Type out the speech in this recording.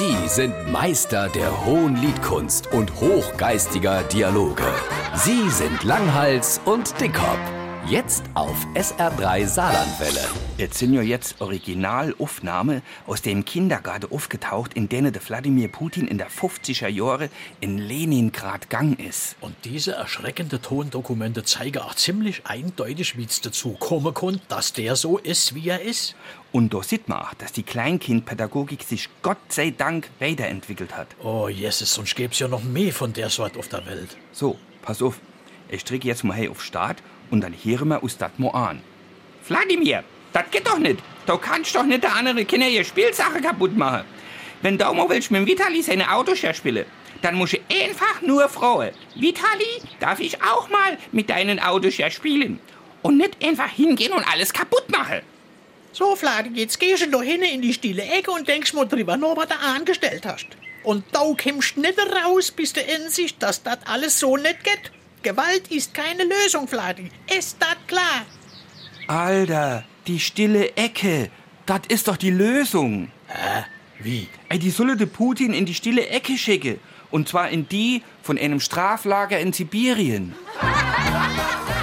Sie sind Meister der hohen Liedkunst und hochgeistiger Dialoge. Sie sind Langhals und Dickhop. Jetzt auf SR3 Saarlandwelle. Es sind ja jetzt Originalaufnahmen aus dem Kindergarten aufgetaucht, in denen der Wladimir Putin in der 50er Jahre in Leningrad gang ist. Und diese erschreckenden Tondokumente zeigen auch ziemlich eindeutig, wie es dazu kommen konnte, dass der so ist, wie er ist. Und da sieht man auch, dass die Kleinkindpädagogik sich Gott sei Dank weiterentwickelt hat. Oh, Jesus, sonst gäbe es ja noch mehr von der Sort auf der Welt. So, pass auf. Ich drücke jetzt mal hey auf Start und dann hören wir uns das mal an. Wladimir, das geht doch nicht. Du kannst doch nicht der andere Kinder ihre Spielsache kaputt machen. Wenn du mal willst mit Vitali seine Autos spielen, dann musst du einfach nur fragen. Vitali, darf ich auch mal mit deinen Autos spielen? Und nicht einfach hingehen und alles kaputt machen. So, Vladi, jetzt gehst du da hin in die stille Ecke und denkst mal drüber nach, was du angestellt hast. Und du kommst nicht raus, bis du einsiehst, dass das alles so nicht geht. Gewalt ist keine Lösung, Vladi. Ist das klar? Alter, die stille Ecke, das ist doch die Lösung. Hä? Wie? Ey, die solle de Putin in die stille Ecke schicken. Und zwar in die von einem Straflager in Sibirien.